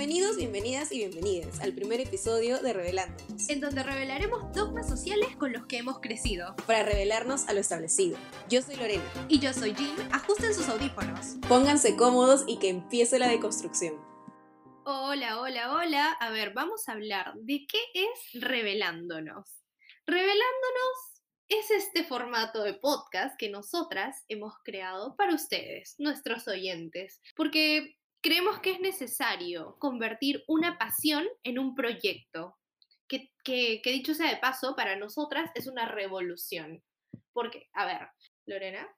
Bienvenidos, bienvenidas y bienvenidas al primer episodio de Revelándonos, en donde revelaremos dogmas sociales con los que hemos crecido. para revelarnos a lo establecido. Yo soy Lorena. Y yo soy Jean, ajusten sus audífonos. Pónganse cómodos y que empiece la deconstrucción. Hola, hola, hola. A ver, vamos a hablar de qué es revelándonos. Revelándonos es este formato de podcast que nosotras hemos creado para ustedes, nuestros oyentes, porque creemos que es necesario convertir una pasión en un proyecto, que, dicho sea de paso, para nosotras es una revolución. Porque, a ver, Lorena,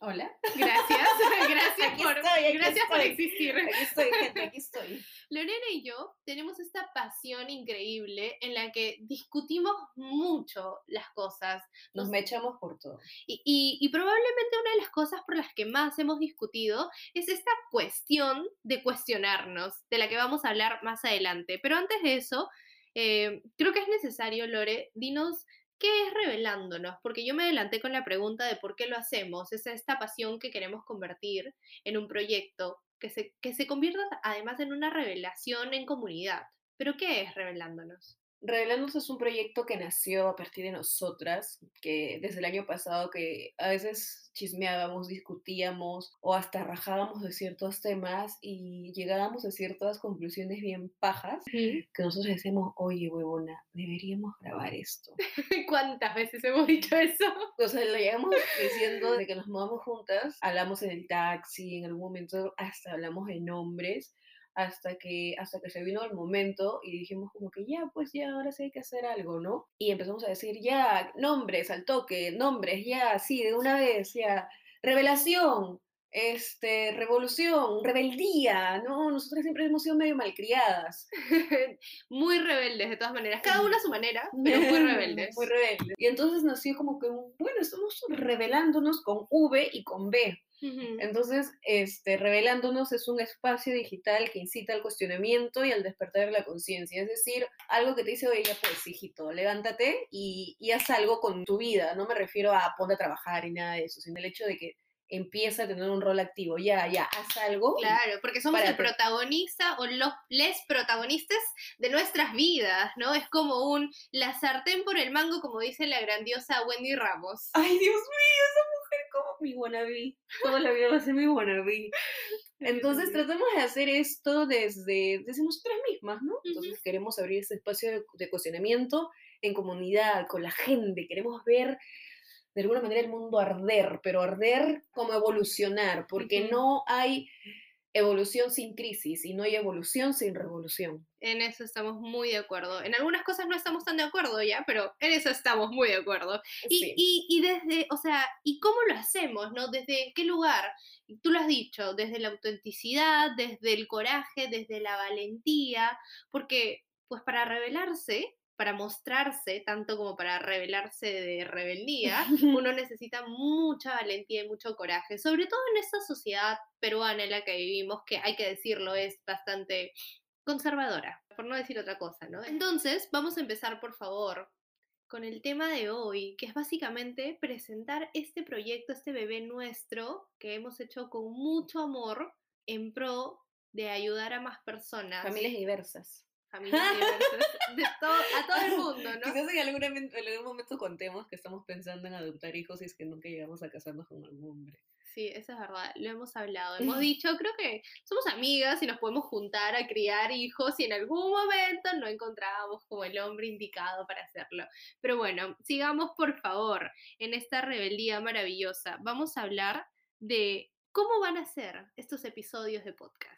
Hola. gracias, gracias, Aquí por, estoy, aquí gracias por estoy. existir. Aquí estoy, gente, aquí estoy. Lorena y yo tenemos esta pasión increíble en la que discutimos mucho las cosas Nos mechamos por todo. y, y- y probablemente una de las cosas por las que más hemos discutido es esta cuestión de cuestionarnos, de la que vamos a hablar más adelante. Pero antes de eso, eh, creo que es necesario, Lore, dinos qué es revelándonos, porque yo me adelanté con la pregunta de por qué lo hacemos, es esta pasión que queremos convertir en un proyecto que se, que se convierta además en una revelación en comunidad. ¿Pero qué es revelándonos? Revelándonos es un proyecto que nació a partir de nosotras, que desde el año pasado que a veces chismeábamos, discutíamos o hasta rajábamos de ciertos temas y llegábamos a ciertas conclusiones bien pajas que nosotros decíamos, oye, huevona, deberíamos grabar esto. ¿Cuántas veces hemos dicho eso? O sea, lo llegamos diciendo de que nos mudamos juntas, hablamos en el taxi, en algún momento hasta hablamos de nombres, hasta que, hasta que se vino el momento y dijimos como que ya, pues ya, ahora sí hay que hacer algo, ¿no? Y empezamos a decir, ya, nombres al toque, nombres, ya, sí, de una vez, ya, revelación, este, revolución, rebeldía, ¿no? Nosotras siempre hemos sido medio malcriadas. muy rebeldes de todas maneras, cada una a su manera, pero muy rebeldes. Muy rebeldes. Y entonces nació como que, bueno, estamos revelándonos con V y con B. Entonces, este, Revelándonos es un espacio digital que incita al cuestionamiento y al despertar de la conciencia. Es decir, algo que te dice, oye, ya pues, hijito, levántate y, y haz algo con tu vida. No me refiero a ponte a trabajar y nada de eso, sino el hecho de que empieza a tener un rol activo. Ya, ya, haz algo. Claro, porque somos el protagonista o los les protagonistas de nuestras vidas, ¿no? Es como un la sartén por el mango, como dice la grandiosa Wendy Ramos. Ay, Dios mío, esa mi wannabe. Toda la vida va a ser mi wannabe. Entonces tratamos de hacer esto desde, desde nosotras mismas, ¿no? Entonces queremos abrir ese espacio de, de cuestionamiento en comunidad, con la gente. Queremos ver de alguna manera el mundo arder, pero arder como evolucionar, porque no hay evolución sin crisis y no hay evolución sin revolución. En eso estamos muy de acuerdo. En algunas cosas no estamos tan de acuerdo ya, pero en eso estamos muy de acuerdo. Y, Sí. y, y desde, o sea, ¿y cómo lo hacemos, no? ¿Desde qué lugar? Tú lo has dicho, desde la autenticidad, desde el coraje, desde la valentía, porque, pues para rebelarse, para mostrarse, tanto como para rebelarse de rebeldía, uno necesita mucha valentía y mucho coraje, sobre todo en esta sociedad peruana en la que vivimos, que hay que decirlo, es bastante conservadora, por no decir otra cosa, ¿no? Entonces, vamos a empezar, por favor, con el tema de hoy, que es básicamente presentar este proyecto, este bebé nuestro, que hemos hecho con mucho amor en pro de ayudar a más personas. Familias diversas. de todo, a todo el mundo, ¿no? Quizás en algún, momento, en algún momento contemos que estamos pensando en adoptar hijos y es que nunca llegamos a casarnos con algún hombre. Sí, eso es verdad, lo hemos hablado, hemos dicho, creo que somos amigas y nos podemos juntar a criar hijos y en algún momento no encontrábamos como el hombre indicado para hacerlo. Pero bueno, sigamos por favor en esta rebeldía maravillosa. Vamos a hablar de cómo van a ser estos episodios de podcast.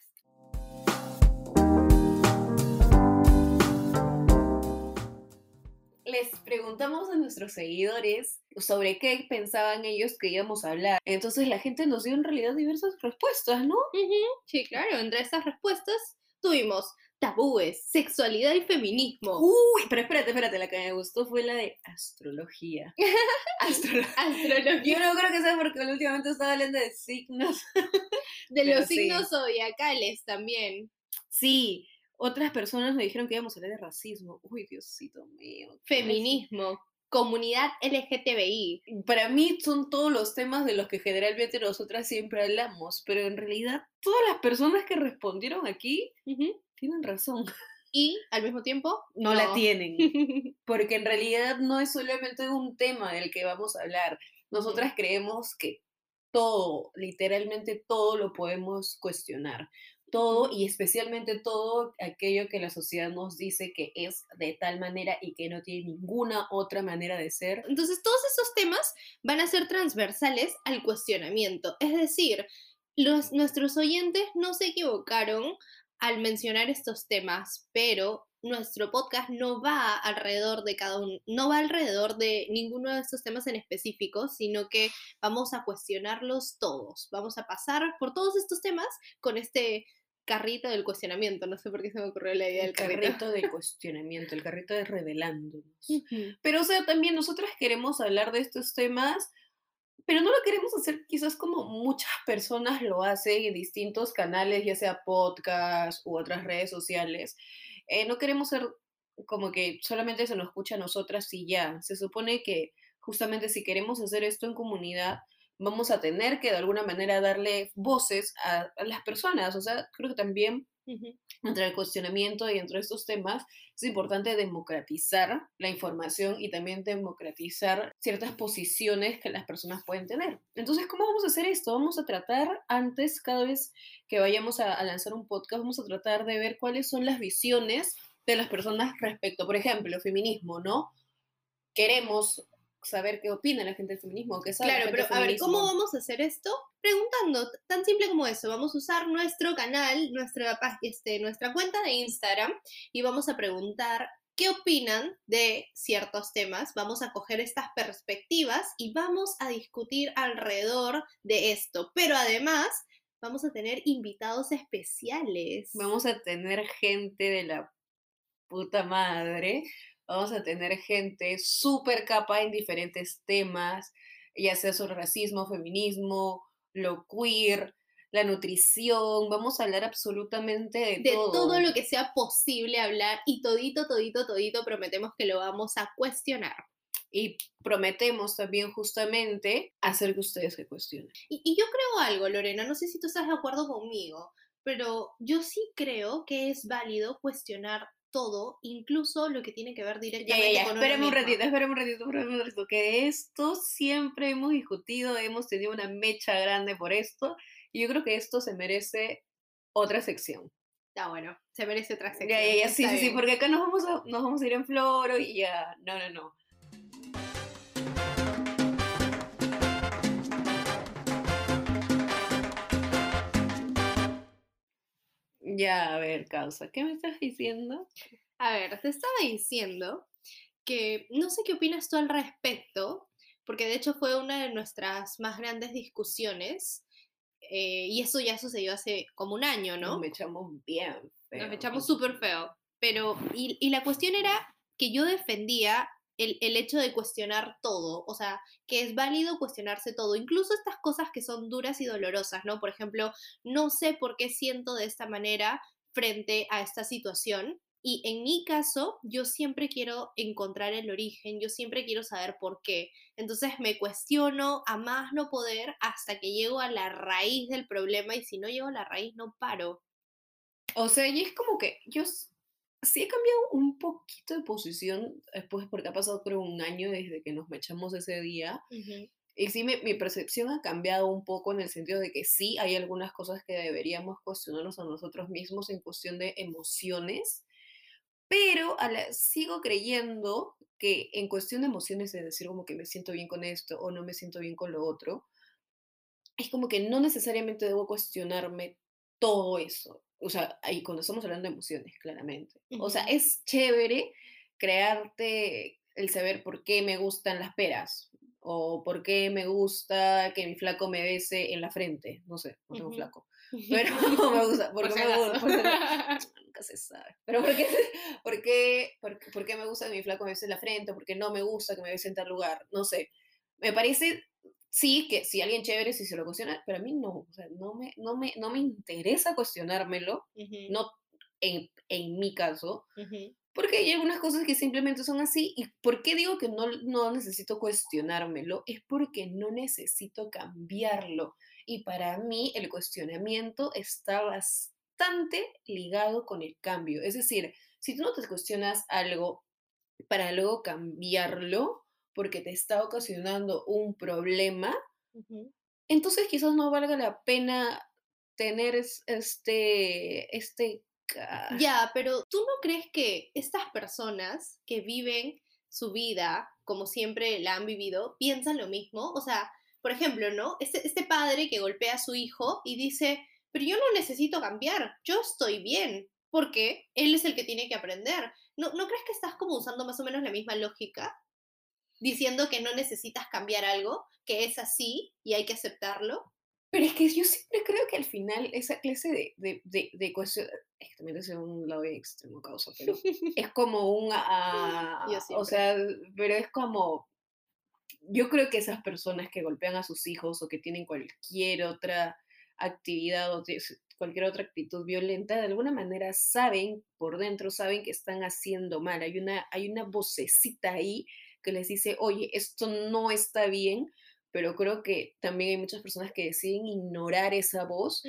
Les preguntamos a nuestros seguidores sobre qué pensaban ellos que íbamos a hablar. Entonces la gente nos dio en realidad diversas respuestas, ¿no? Sí, claro, entre estas respuestas tuvimos tabúes, sexualidad y feminismo. Uy, pero espérate, espérate, la que me gustó fue la de astrología. Astrología. Astrología Yo no creo que sea porque últimamente estaba hablando de signos. de pero los sí. signos zodiacales también. Sí, otras personas me dijeron que íbamos a hablar de racismo. Uy, Diosito mío. Feminismo. comunidad LGTBI. Para mí son todos los temas de los que generalmente nosotras siempre hablamos, pero en realidad todas las personas que respondieron aquí Ujú. tienen razón. Y al mismo tiempo, No, la tienen, porque en realidad no es solamente un tema del que vamos a hablar. Nosotras creemos que todo, literalmente todo lo podemos cuestionar. Todo y especialmente todo aquello que la sociedad nos dice que es de tal manera y que no tiene ninguna otra manera de ser. Entonces, todos esos temas van a ser transversales al cuestionamiento. Es decir, los, nuestros oyentes no se equivocaron al mencionar estos temas, pero nuestro podcast no va alrededor de cada uno, no va alrededor de ninguno de estos temas en específico, sino que vamos a cuestionarlos todos. Vamos a pasar por todos estos temas con este carrito del cuestionamiento. No sé por qué se me ocurrió la idea del El carrito. carrito de cuestionamiento, el carrito de revelándonos. Pero, o sea, también nosotras queremos hablar de estos temas, pero no lo queremos hacer quizás como muchas personas lo hacen en distintos canales, ya sea podcast u otras redes sociales. Eh, no queremos ser como que solamente se nos escucha a nosotras y ya. Se supone que justamente si queremos hacer esto en comunidad, vamos a tener que de alguna manera darle voces a, a las personas. O sea, creo que también entre el cuestionamiento y entre estos temas, es importante democratizar la información y también democratizar ciertas posiciones que las personas pueden tener. Entonces, ¿cómo vamos a hacer esto? Vamos a tratar antes, cada vez que vayamos a, a lanzar un podcast, vamos a tratar de ver cuáles son las visiones de las personas respecto, por ejemplo, feminismo, ¿no? Queremos saber qué opina la gente del feminismo, qué sabe la Claro, gente pero a ver, ¿cómo vamos a hacer esto? Preguntando, tan simple como eso. Vamos a usar nuestro canal, nuestra, este, nuestra cuenta de Instagram y vamos a preguntar qué opinan de ciertos temas. Vamos a coger estas perspectivas y vamos a discutir alrededor de esto. Pero además, vamos a tener invitados especiales. Vamos a tener gente de la puta madre. Vamos a tener gente súper capa en diferentes temas, ya sea sobre racismo, feminismo, lo queer, la nutrición. Vamos a hablar absolutamente de, de todo. todo lo que sea posible hablar y todito, todito, todito prometemos que lo vamos a cuestionar. Y prometemos también justamente hacer que ustedes se cuestionen. Y, y yo creo algo, Lorena, no sé si tú estás de acuerdo conmigo, pero yo sí creo que es válido cuestionar todo, incluso lo que tiene que ver directamente ya, ya, con espérame un ratito, espérame un ratito, espérame un ratito, que esto siempre hemos discutido, hemos tenido una mecha grande por esto, y yo creo que esto se merece otra sección. Ah, bueno, se merece otra sección. Ya, ya, ya, sí, sí, porque acá nos vamos a, nos vamos a ir en floro y ya, no, no, no. Ya, a ver, causa, ¿qué me estás diciendo? A ver, te estaba diciendo que no sé qué opinas tú al respecto, porque de hecho fue una de nuestras más grandes discusiones, eh, y eso ya sucedió hace como un año, ¿no? Nos echamos bien feo. Nos echamos súper feo. Pero, y, y la cuestión era que yo defendía el, hecho de cuestionar todo, o sea, que es válido cuestionarse todo, incluso estas cosas que son duras y dolorosas, ¿no? Por ejemplo, no sé por qué siento de esta manera frente a esta situación. Y en mi caso, yo siempre quiero encontrar el origen, yo siempre quiero saber por qué. Entonces me cuestiono a más no poder hasta que llego a la raíz del problema y si no llego a la raíz no paro. O sea, y es como que yo sí he cambiado un poquito de posición después, porque ha pasado creo un año desde que nos mechamos ese día. Y sí, mi, mi percepción ha cambiado un poco en el sentido de que sí hay algunas cosas que deberíamos cuestionarnos a nosotros mismos en cuestión de emociones, pero a la- sigo creyendo que en cuestión de emociones, de decir como que me siento bien con esto o no me siento bien con lo otro, es como que no necesariamente debo cuestionarme todo eso. O sea, ahí cuando estamos hablando de emociones, claramente. O sea, es chévere crearte el saber por qué me gustan las peras o por qué me gusta que mi flaco me bese en la frente. No sé, no tengo flaco. Pero me gusta, Por porque me gusta, nunca se sabe. Pero ¿por qué, por, qué, por, qué- por qué me gusta que mi flaco me bese en la frente? ¿Por qué no me gusta que me bese en tal lugar? No sé. Me parece, sí, que si alguien chévere, si se lo cuestiona, pero a mí no. O sea, no me, no me, no me interesa cuestionármelo, no en, en mi caso. Porque hay algunas cosas que simplemente son así. ¿Y por qué digo que no, no necesito cuestionármelo? Es porque no necesito cambiarlo. Y para mí el cuestionamiento está bastante ligado con el cambio. Es decir, si tú no te cuestionas algo para luego cambiarlo, porque te está ocasionando un problema, entonces quizás no valga la pena tener este, este ya, pero ¿tú no crees que estas personas que viven su vida como siempre la han vivido, piensan lo mismo? O sea, por ejemplo, ¿no? Este, este padre que golpea a su hijo y dice, pero yo no necesito cambiar, yo estoy bien, porque él es el que tiene que aprender. ¿No, ¿No crees que estás como usando más o menos la misma lógica? Diciendo que no necesitas cambiar algo, que es así y hay que aceptarlo. Pero es que yo siempre creo que al final esa clase de, de, de, de cuestión, es que también es un lado extremo causa, pero es como un, ah, o sea, pero es como, yo creo que esas personas que golpean a sus hijos o que tienen cualquier otra actividad o cualquier otra actitud violenta, de alguna manera saben, por dentro saben que están haciendo mal, hay una, hay una vocecita ahí que les dice, oye, esto no está bien, pero creo que también hay muchas personas que deciden ignorar esa voz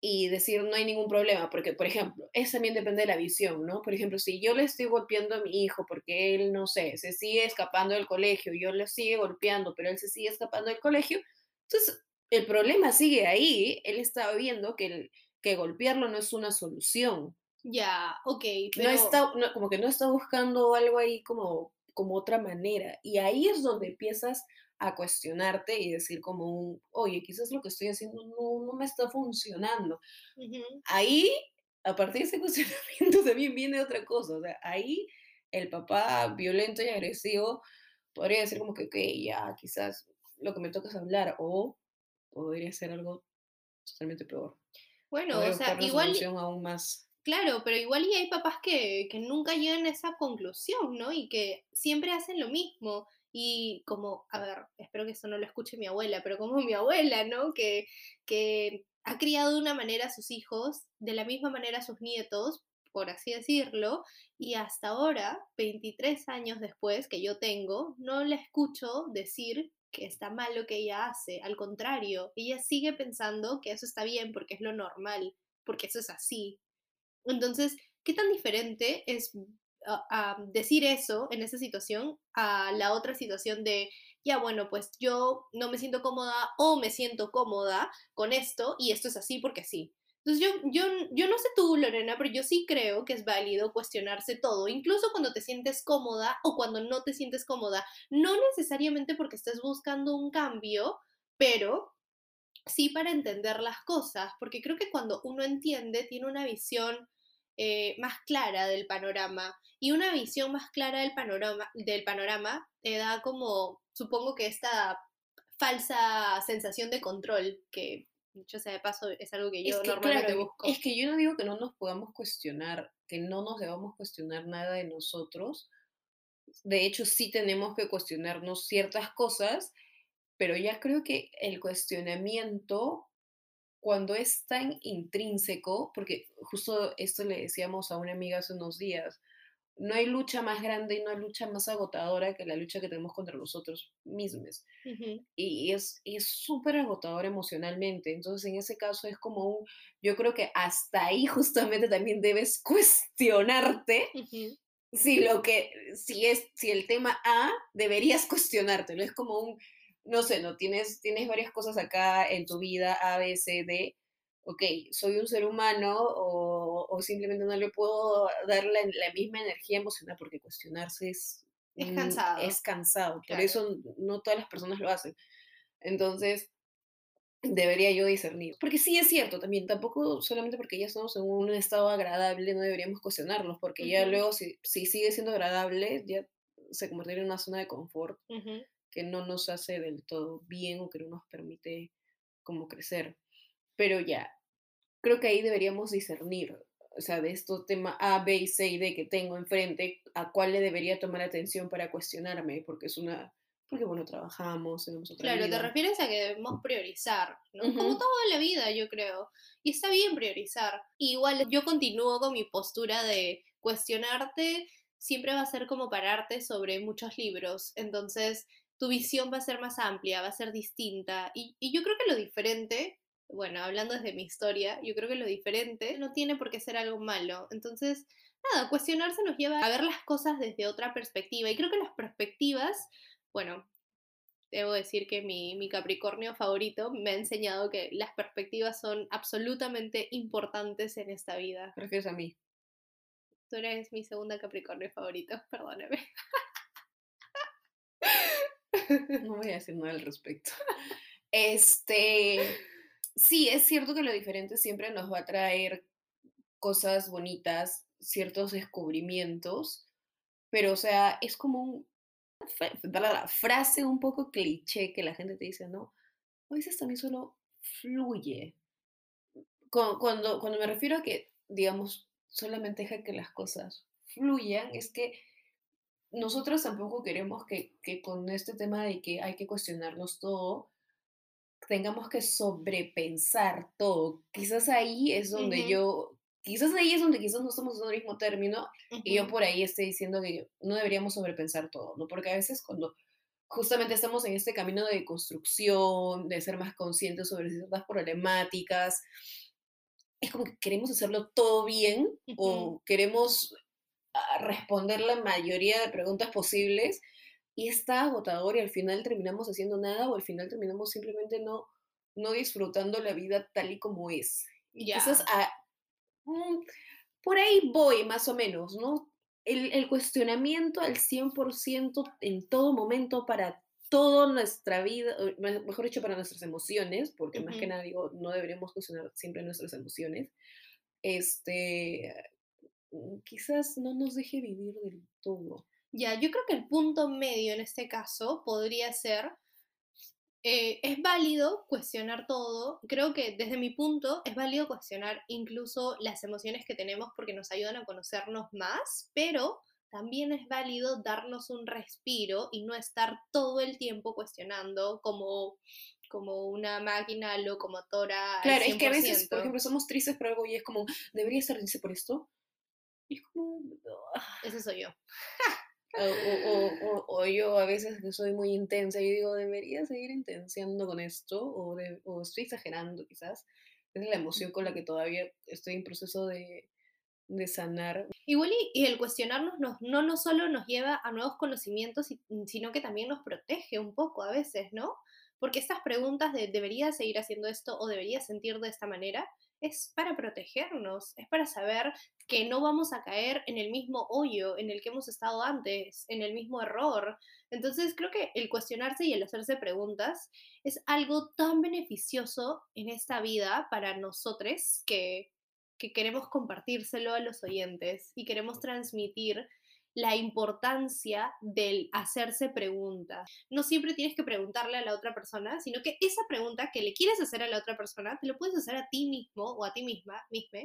y decir no hay ningún problema, porque, por ejemplo, eso también depende de la visión, ¿no? Por ejemplo, si yo le estoy golpeando a mi hijo porque él, no sé, se sigue escapando del colegio, yo le sigue golpeando, pero él se sigue escapando del colegio, entonces el problema sigue ahí, él está viendo que, el, que golpearlo no es una solución. Ya, ok, pero... No está, como que no está buscando algo ahí como, como otra manera, y ahí es donde empiezas a cuestionarte y decir como un, oye, quizás lo que estoy haciendo no, no me está funcionando. Ahí, a partir de ese cuestionamiento también viene otra cosa, o sea, ahí el papá violento y agresivo podría decir como que, ok, ya, quizás lo que me toca es hablar, o podría ser algo totalmente peor. Bueno, o sea, igual... Aún más Claro, pero igual y hay papás que, que, nunca llegan a esa conclusión, ¿no? Y que siempre hacen lo mismo. Y como, a ver, espero que eso no lo escuche mi abuela, pero como mi abuela, ¿no? Que, que ha criado de una manera a sus hijos, de la misma manera a sus nietos, por así decirlo, y hasta ahora, 23 años después que yo tengo, no la escucho decir que está mal lo que ella hace, al contrario, ella sigue pensando que eso está bien porque es lo normal, porque eso es así. Entonces, ¿qué tan diferente es a, decir eso en esa situación a la otra situación de, ya bueno, pues yo no me siento cómoda o me siento cómoda con esto y esto es así porque sí. Entonces yo, yo, yo no sé tú, Lorena, pero yo sí creo que es válido cuestionarse todo, incluso cuando te sientes cómoda o cuando no te sientes cómoda. No necesariamente porque estés buscando un cambio, pero sí para entender las cosas, porque creo que cuando uno entiende, tiene una visión eh, más clara del panorama y una visión más clara del panorama, del panorama te da como, supongo que esta falsa sensación de control que, dicho sea de paso, es algo que yo normalmente busco. Es que yo no digo que no nos podamos cuestionar, que no nos debamos cuestionar nada de nosotros. De hecho, sí tenemos que cuestionarnos ciertas cosas, pero ya creo que el cuestionamiento cuando es tan intrínseco, porque justo esto le decíamos a una amiga hace unos días, no hay lucha más grande y no hay lucha más agotadora que la lucha que tenemos contra nosotros mismos. Y es súper agotador emocionalmente. Entonces, en ese caso es como un, yo creo que hasta ahí justamente también debes cuestionarte si lo que, si es, si el tema A, deberías cuestionártelo. Es como un, no sé, no tienes, tienes varias cosas acá en tu vida, A, B, C, D, ok, soy un ser humano o, simplemente no le puedo dar la, misma energía emocional porque cuestionarse es... Es cansado. Es cansado, por eso no todas las personas lo hacen. Entonces, debería yo discernir. Porque sí es cierto también, tampoco solamente porque ya estamos en un estado agradable no deberíamos cuestionarlos, porque ya luego si, si, sigue siendo agradable, ya se convertiría en una zona de confort que no nos hace del todo bien o que no nos permite como crecer. Pero ya, creo que ahí deberíamos discernir, o sea, de estos temas A, B y C y D que tengo enfrente, a cuál le debería tomar atención para cuestionarme, porque es una, porque bueno, trabajamos, tenemos otra Claro, te refieres a que debemos priorizar, ¿no? Como todo en la vida, yo creo. Y está bien priorizar. Igual yo continúo con mi postura de cuestionarte siempre va a ser como pararte sobre muchos libros, entonces tu visión va a ser más amplia, va a ser distinta. Y, y yo creo que lo diferente, bueno, hablando desde mi historia, yo creo que lo diferente no tiene por qué ser algo malo. Entonces, nada, cuestionarse nos lleva a ver las cosas desde otra perspectiva. Y creo que las perspectivas, bueno, debo decir que mi, mi, Capricornio favorito me ha enseñado que las perspectivas son absolutamente importantes en esta vida. Prefieres a mí. Tú eres mi segunda Capricornio favorito, perdóname. No voy a decir nada al respecto. Este, sí, es cierto que lo diferente siempre nos va a traer cosas bonitas, ciertos descubrimientos, pero o sea, es como un, la frase un poco cliché que la gente te dice, ¿no? A veces también solo fluye. Cuando, cuando me refiero a que, digamos, solamente deja que las cosas fluyan, es que nosotros tampoco queremos que, que con este tema de que hay que cuestionarnos todo, tengamos que sobrepensar todo. Quizás ahí es donde yo quizás ahí es donde quizás no estamos usando el mismo término y yo por ahí estoy diciendo que no deberíamos sobrepensar todo, ¿no? Porque a veces cuando justamente estamos en este camino de construcción, de ser más conscientes sobre ciertas problemáticas, es como que queremos hacerlo todo bien o queremos responder la mayoría de preguntas posibles y está agotador y al final terminamos haciendo nada o al final terminamos simplemente no, no disfrutando la vida tal y como es. Y Quizás a, Mm, por ahí voy más o menos, ¿no? El, cuestionamiento al 100% en todo momento para toda nuestra vida, mejor dicho, para nuestras emociones, porque más que nada digo, no deberíamos cuestionar siempre nuestras emociones, este, quizás no nos deje vivir del todo. Ya, yo creo que el punto medio en este caso podría ser eh, es válido cuestionar todo. Creo que desde mi punto es válido cuestionar incluso las emociones que tenemos porque nos ayudan a conocernos más, pero también es válido darnos un respiro y no estar todo el tiempo cuestionando como, como una máquina locomotora. Claro, es que a veces, por ejemplo, somos tristes por algo y es como, ¿debería estar triste por esto? Y es como... Ese soy yo. O, o, yo a veces que soy muy intensa y digo, debería seguir intenciando con esto o, o estoy exagerando quizás. es la emoción con la que todavía estoy en proceso de, de sanar. Igual y, el cuestionarnos no, no, no solo nos lleva a nuevos conocimientos, sino que también nos protege un poco a veces, ¿no? Porque estas preguntas de debería seguir haciendo esto o debería sentir de esta manera, es para protegernos, es para saber que no vamos a caer en el mismo hoyo en el que hemos estado antes, en el mismo error. Entonces creo que el cuestionarse y el hacerse preguntas es algo tan beneficioso en esta vida para nosotros que, que queremos compartírselo a los oyentes y queremos transmitir la importancia del hacerse preguntas. No siempre tienes que preguntarle a la otra persona, sino que esa pregunta que le quieres hacer a la otra persona, te lo puedes hacer a ti mismo o a ti misma, misma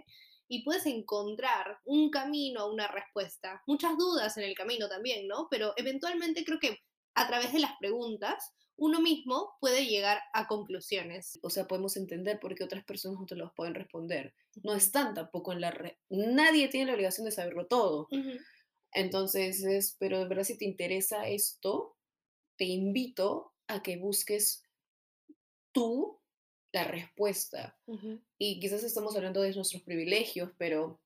y puedes encontrar un camino, una respuesta. Muchas dudas en el camino también, ¿no? Pero eventualmente creo que a través de las preguntas uno mismo puede llegar a conclusiones. O sea, podemos entender por qué otras personas no te los pueden responder. No están tampoco en la red. Nadie tiene la obligación de saberlo todo. Entonces, es, pero de verdad si te interesa esto, te invito a que busques tú la respuesta. Y quizás estamos hablando de nuestros privilegios, pero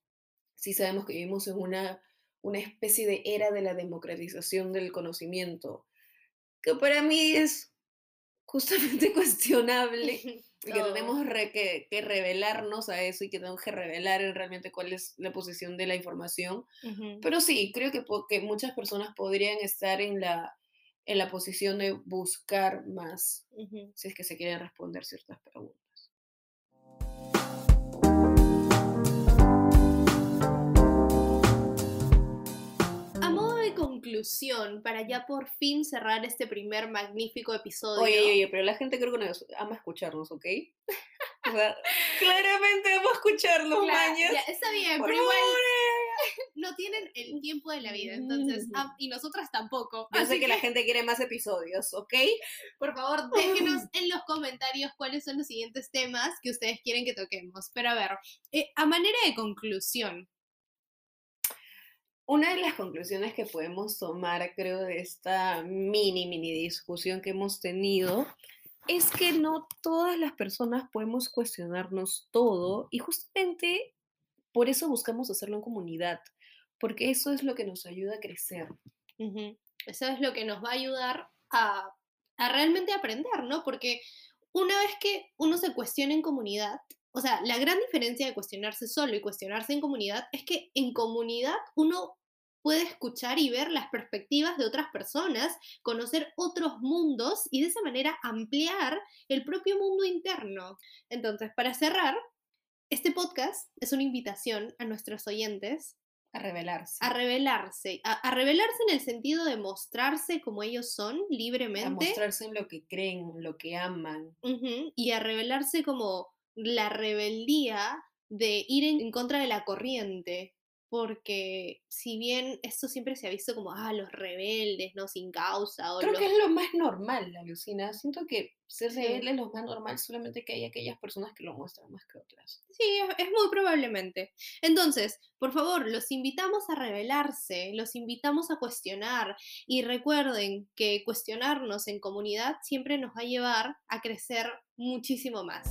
sí sabemos que vivimos en una, una especie de era de la democratización del conocimiento, que para mí es justamente cuestionable y que tenemos que, que, revelarnos a eso y que tenemos que revelar realmente cuál es la posición de la información. Pero sí, creo que, que muchas personas podrían estar en la, en la posición de buscar más si es que se quieren responder ciertas preguntas. Conclusión, para ya por fin cerrar este primer magnífico episodio. Oye, oye, pero la gente creo que nos ama escucharnos, ¿ok? O sea, claramente vamos a escucharnos, claro, Ya, está bien, pero igual no tienen el tiempo de la vida, entonces, y nosotras tampoco. Yo sé que, la gente quiere más episodios, ¿ok? Por favor, déjenos en los comentarios cuáles son los siguientes temas que ustedes quieren que toquemos. Pero a ver, eh, a manera de conclusión, Una de las conclusiones que podemos tomar, creo, de esta mini, mini discusión que hemos tenido es que no todas las personas podemos cuestionarnos todo y justamente por eso buscamos hacerlo en comunidad, porque eso es lo que nos ayuda a crecer. Eso es lo que nos va a ayudar a, a realmente aprender, ¿no? Porque una vez que uno se cuestiona en comunidad, o sea, la gran diferencia de cuestionarse solo y cuestionarse en comunidad es que en comunidad uno puede escuchar y ver las perspectivas de otras personas, conocer otros mundos y de esa manera ampliar el propio mundo interno. Entonces, para cerrar, este podcast es una invitación a nuestros oyentes a revelarse. A revelarse. A, revelarse en el sentido de mostrarse como ellos son, libremente. A mostrarse en lo que creen, lo que aman. y a revelarse como la rebeldía de ir en, contra de la corriente, porque si bien esto siempre se ha visto como, ah, los rebeldes, ¿no? Sin causa. Creo que es lo más normal, Alucina. Siento que ser rebelde es lo más normal, solamente que hay aquellas personas que lo muestran más que otras. Sí, es, muy probablemente. Entonces, por favor, los invitamos a rebelarse, los invitamos a cuestionar y recuerden que cuestionarnos en comunidad siempre nos va a llevar a crecer muchísimo más.